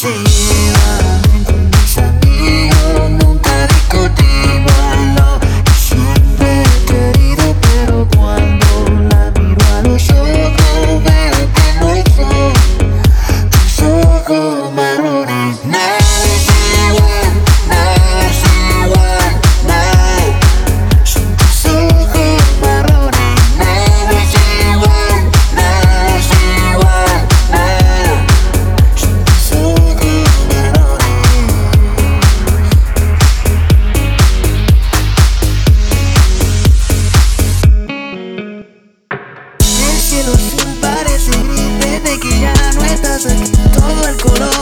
consigo, conmigo nunca. cielo sin pares y que ya no estás aquí. Todo el color.